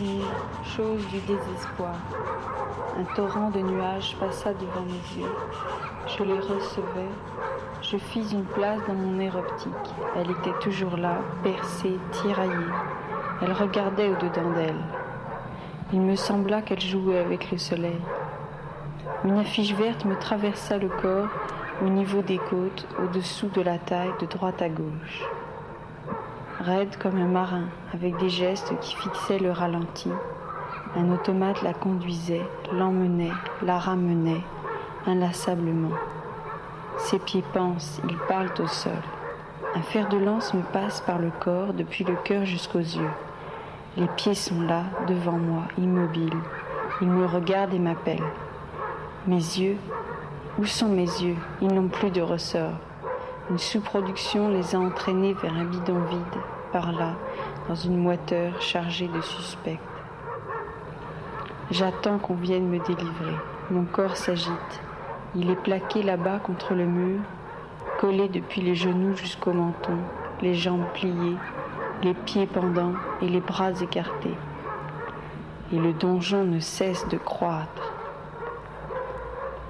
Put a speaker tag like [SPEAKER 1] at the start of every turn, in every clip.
[SPEAKER 1] Nue, chose du désespoir. Un torrent de nuages passa devant mes yeux. Je les recevais. Je fis une place dans mon air optique. Elle était toujours là, percée, tiraillée. Elle regardait au-dedans d'elle. Il me sembla qu'elle jouait avec le soleil. Une affiche verte me traversa le corps au niveau des côtes, au-dessous de la taille, de droite à gauche. Raide comme un marin, avec des gestes qui fixaient le ralenti, un automate la conduisait, l'emmenait, la ramenait, inlassablement. Ses pieds pensent, ils parlent au sol. Un fer de lance me passe par le corps, depuis le cœur jusqu'aux yeux. Les pieds sont là, devant moi, immobiles. Ils me regardent et m'appellent. Mes yeux, où sont mes yeux? Ils n'ont plus de ressort. Une sous-production les a entraînés vers un bidon vide, là, dans une moiteur chargée de suspects. J'attends qu'on vienne me délivrer. Mon corps s'agite. Il est plaqué là-bas contre le mur, collé depuis les genoux jusqu'au menton, les jambes pliées, les pieds pendants et les bras écartés. Et le donjon ne cesse de croître.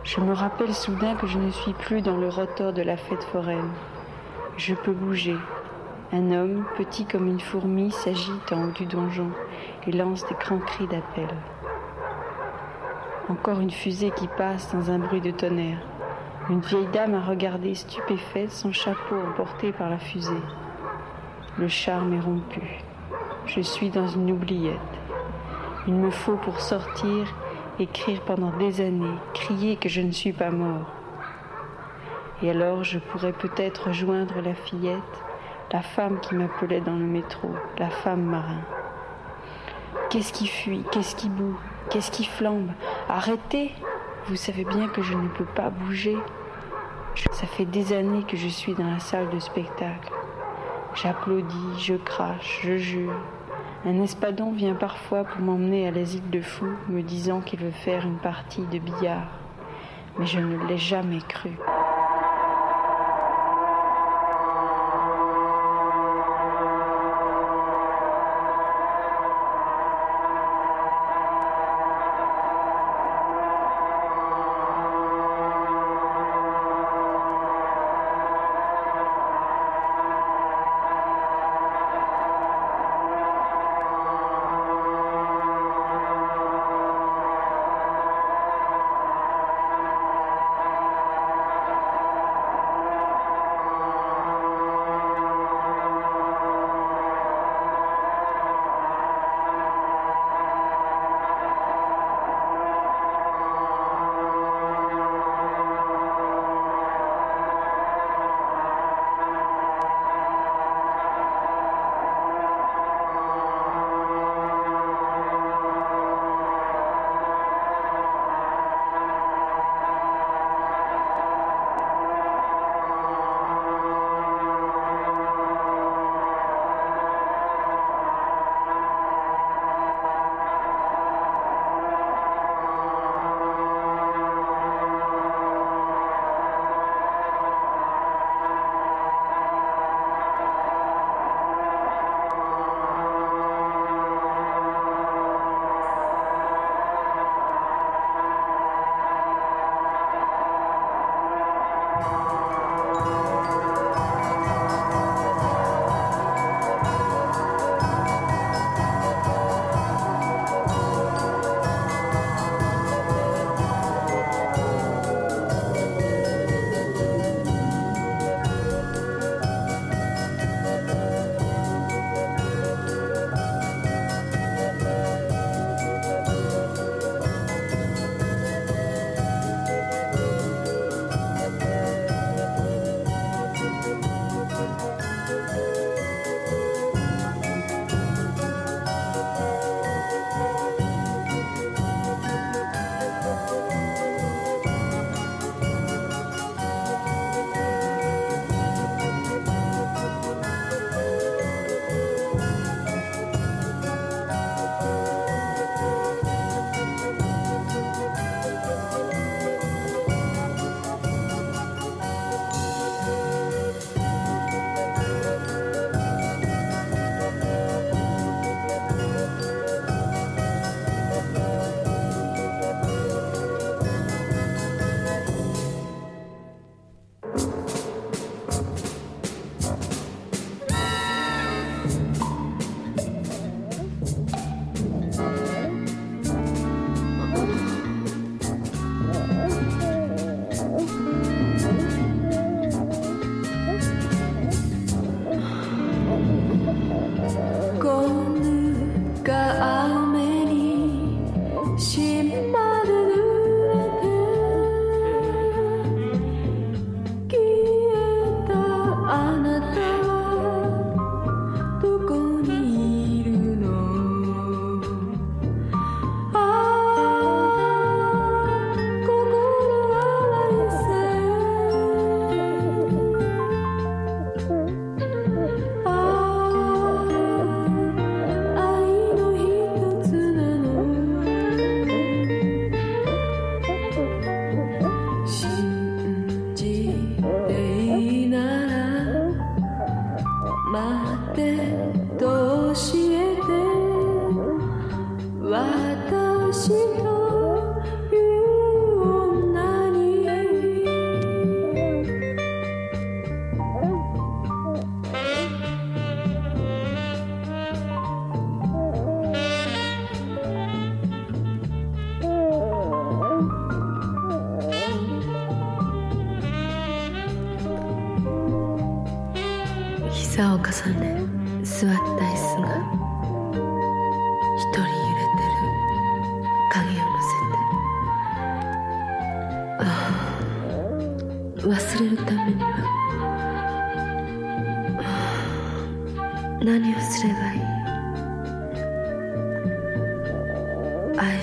[SPEAKER 1] Je me rappelle soudain que je ne suis plus dans le rotor de la fête foraine. Je peux bouger. Un homme, petit comme une fourmi, s'agite en haut du donjon et lance des grands cris d'appel. Encore une fusée qui passe dans un bruit de tonnerre. Une vieille dame a regardé stupéfaite son chapeau emporté par la fusée. Le charme est rompu. Je suis dans une oubliette. Il me faut pour sortir écrire pendant des années, crier que je ne suis pas mort. Et alors je pourrais peut-être rejoindre la fillette, la femme qui m'appelait dans le métro, la femme marin. Qu'est-ce qui fuit? Qu'est-ce qui boue? Qu'est-ce qui flambe? Arrêtez Vous savez bien que je ne peux pas bouger. Ça fait des années que je suis dans la salle de spectacle. J'applaudis, je crache, je jure. Un espadon vient parfois pour m'emmener à l'asile de fous, me disant qu'il veut faire une partie de billard. Mais je ne l'ai jamais cru.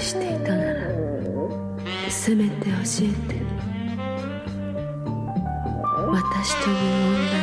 [SPEAKER 2] していたならせめて教えて。私という女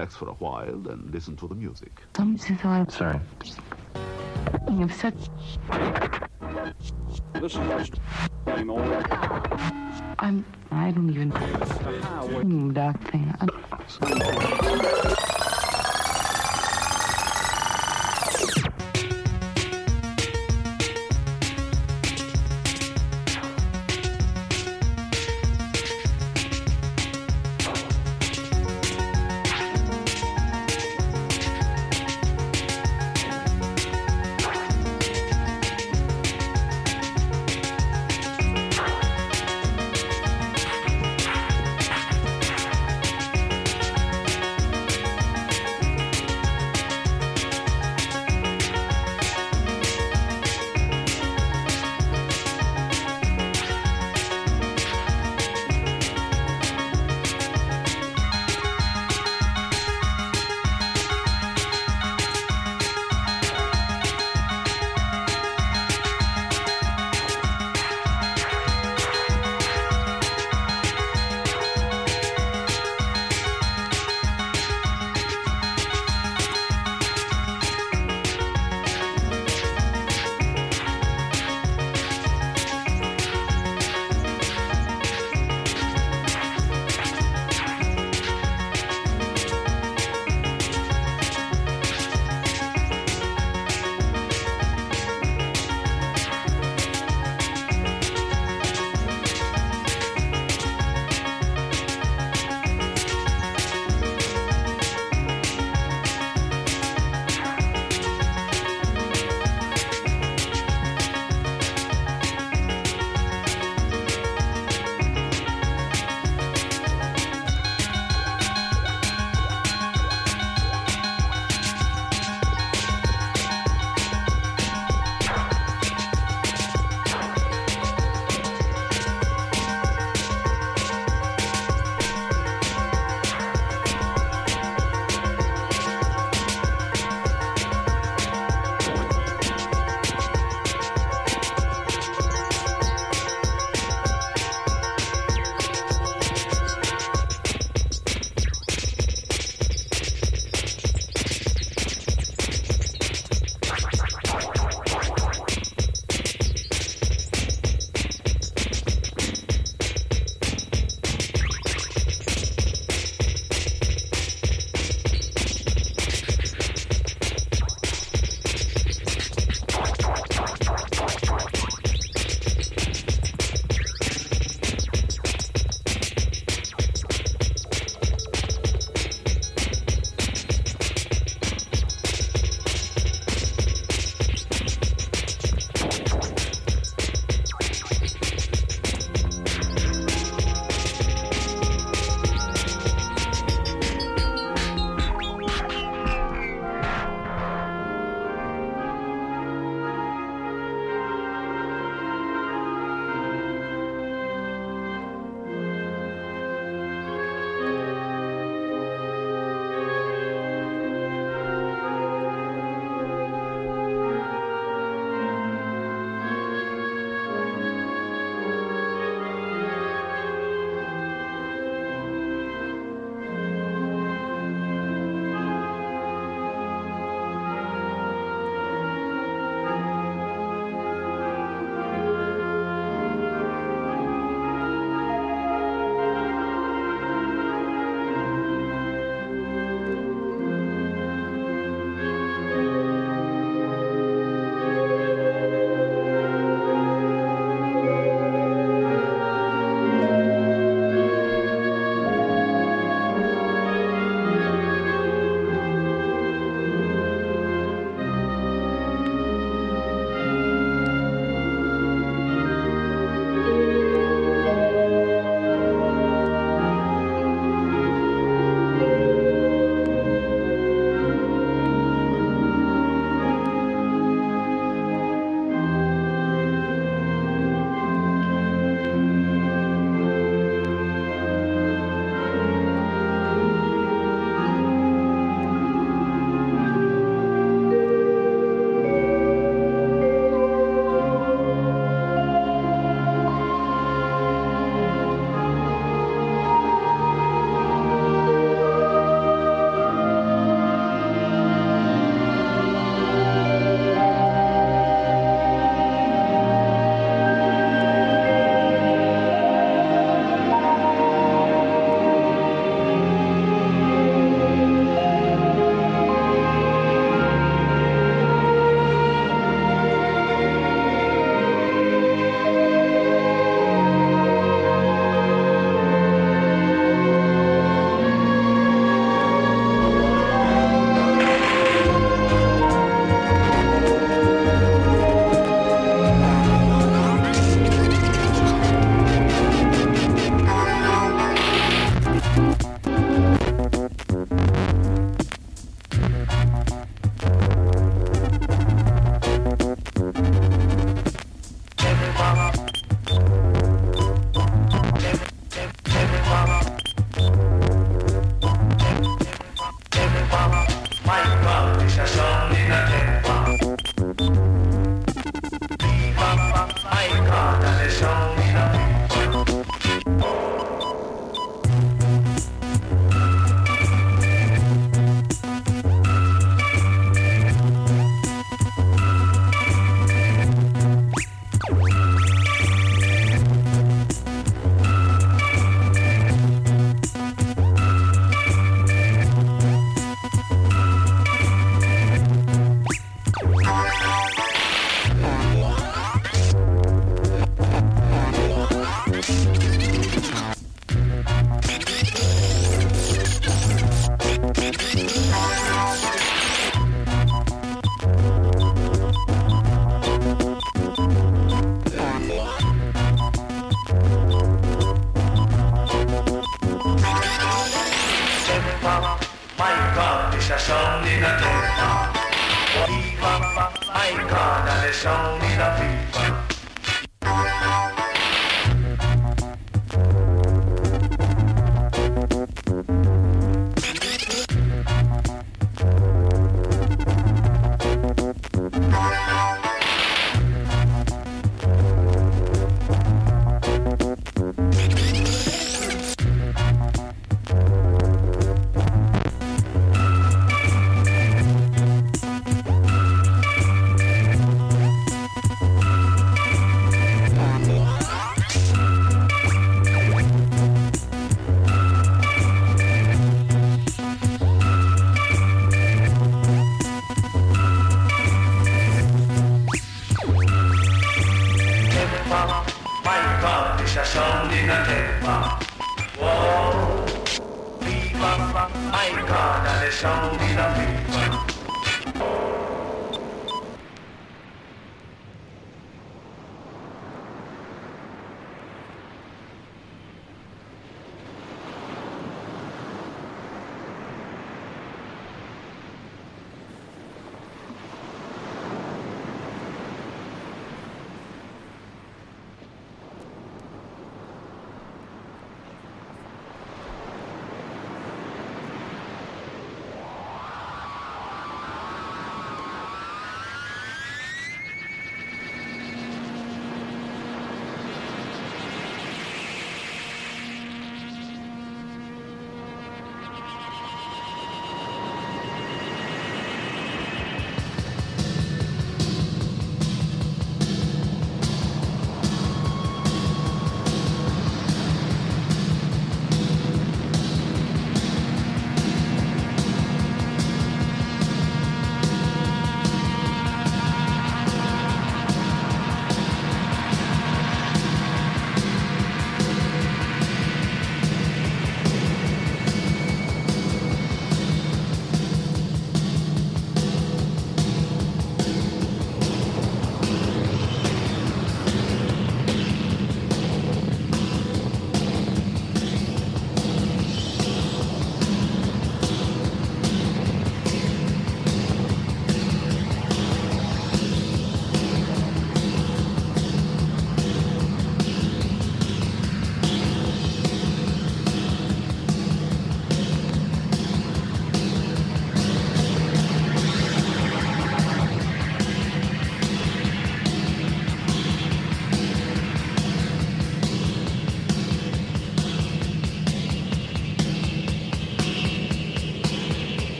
[SPEAKER 3] relax for a while and listen to the music.
[SPEAKER 4] Sorry.
[SPEAKER 5] You've said
[SPEAKER 3] This is same.
[SPEAKER 5] I'm. I don't even. Mm, That thing.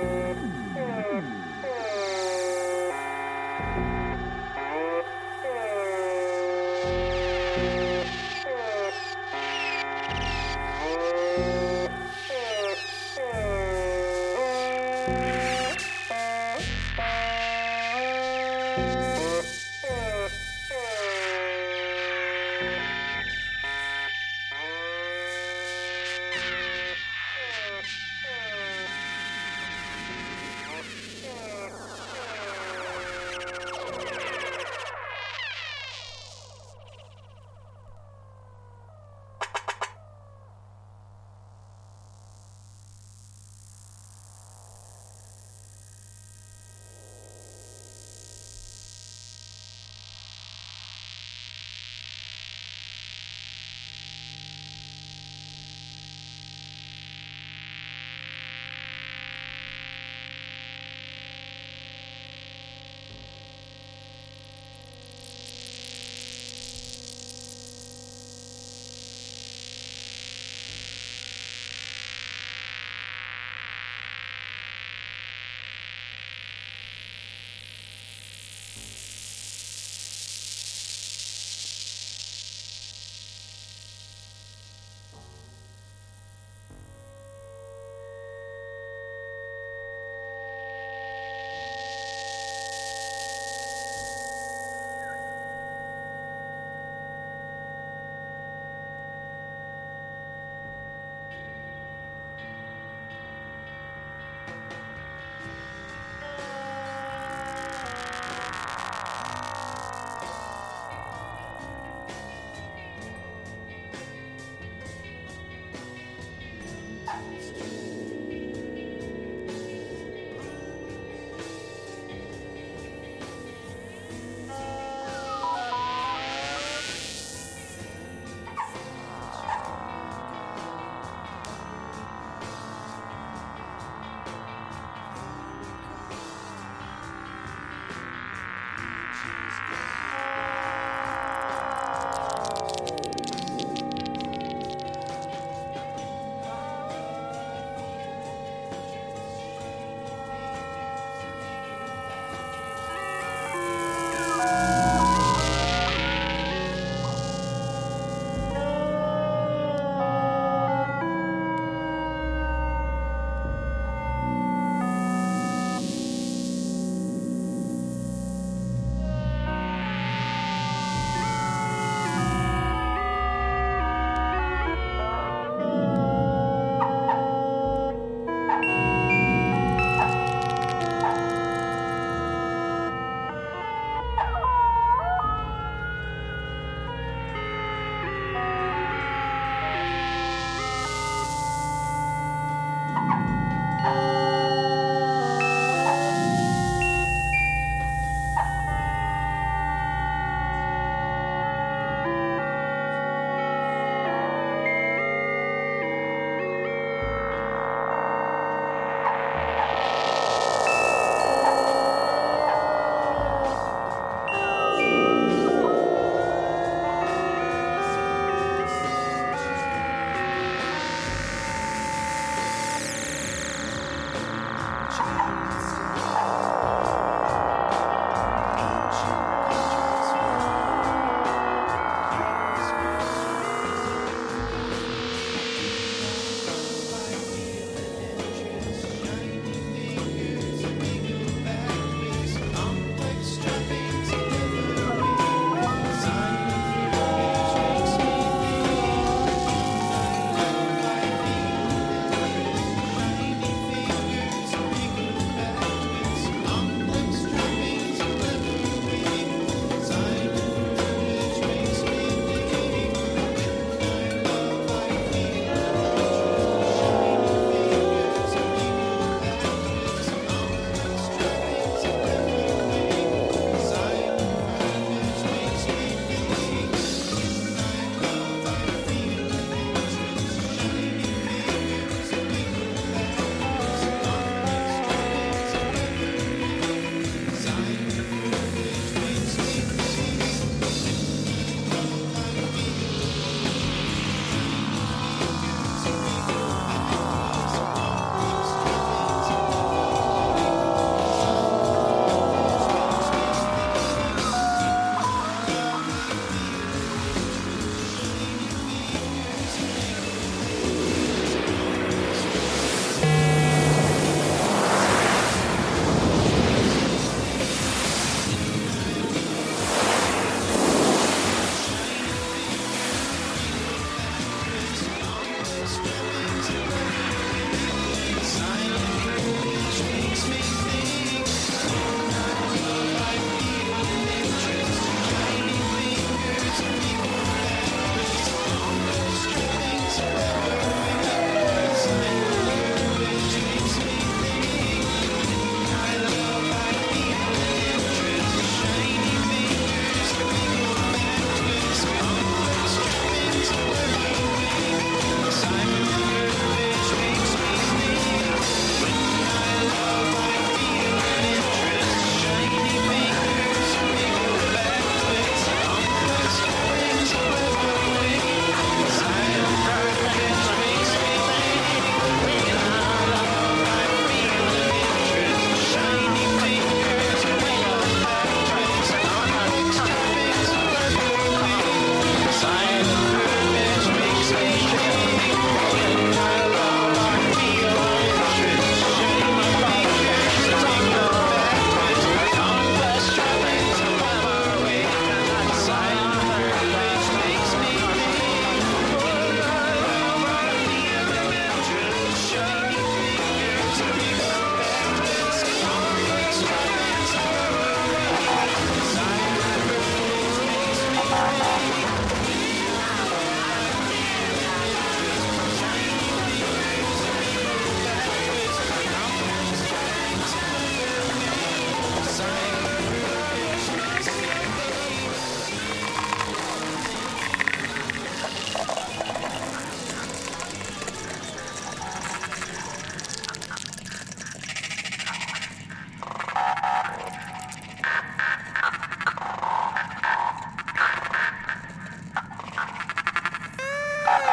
[SPEAKER 6] Hmm.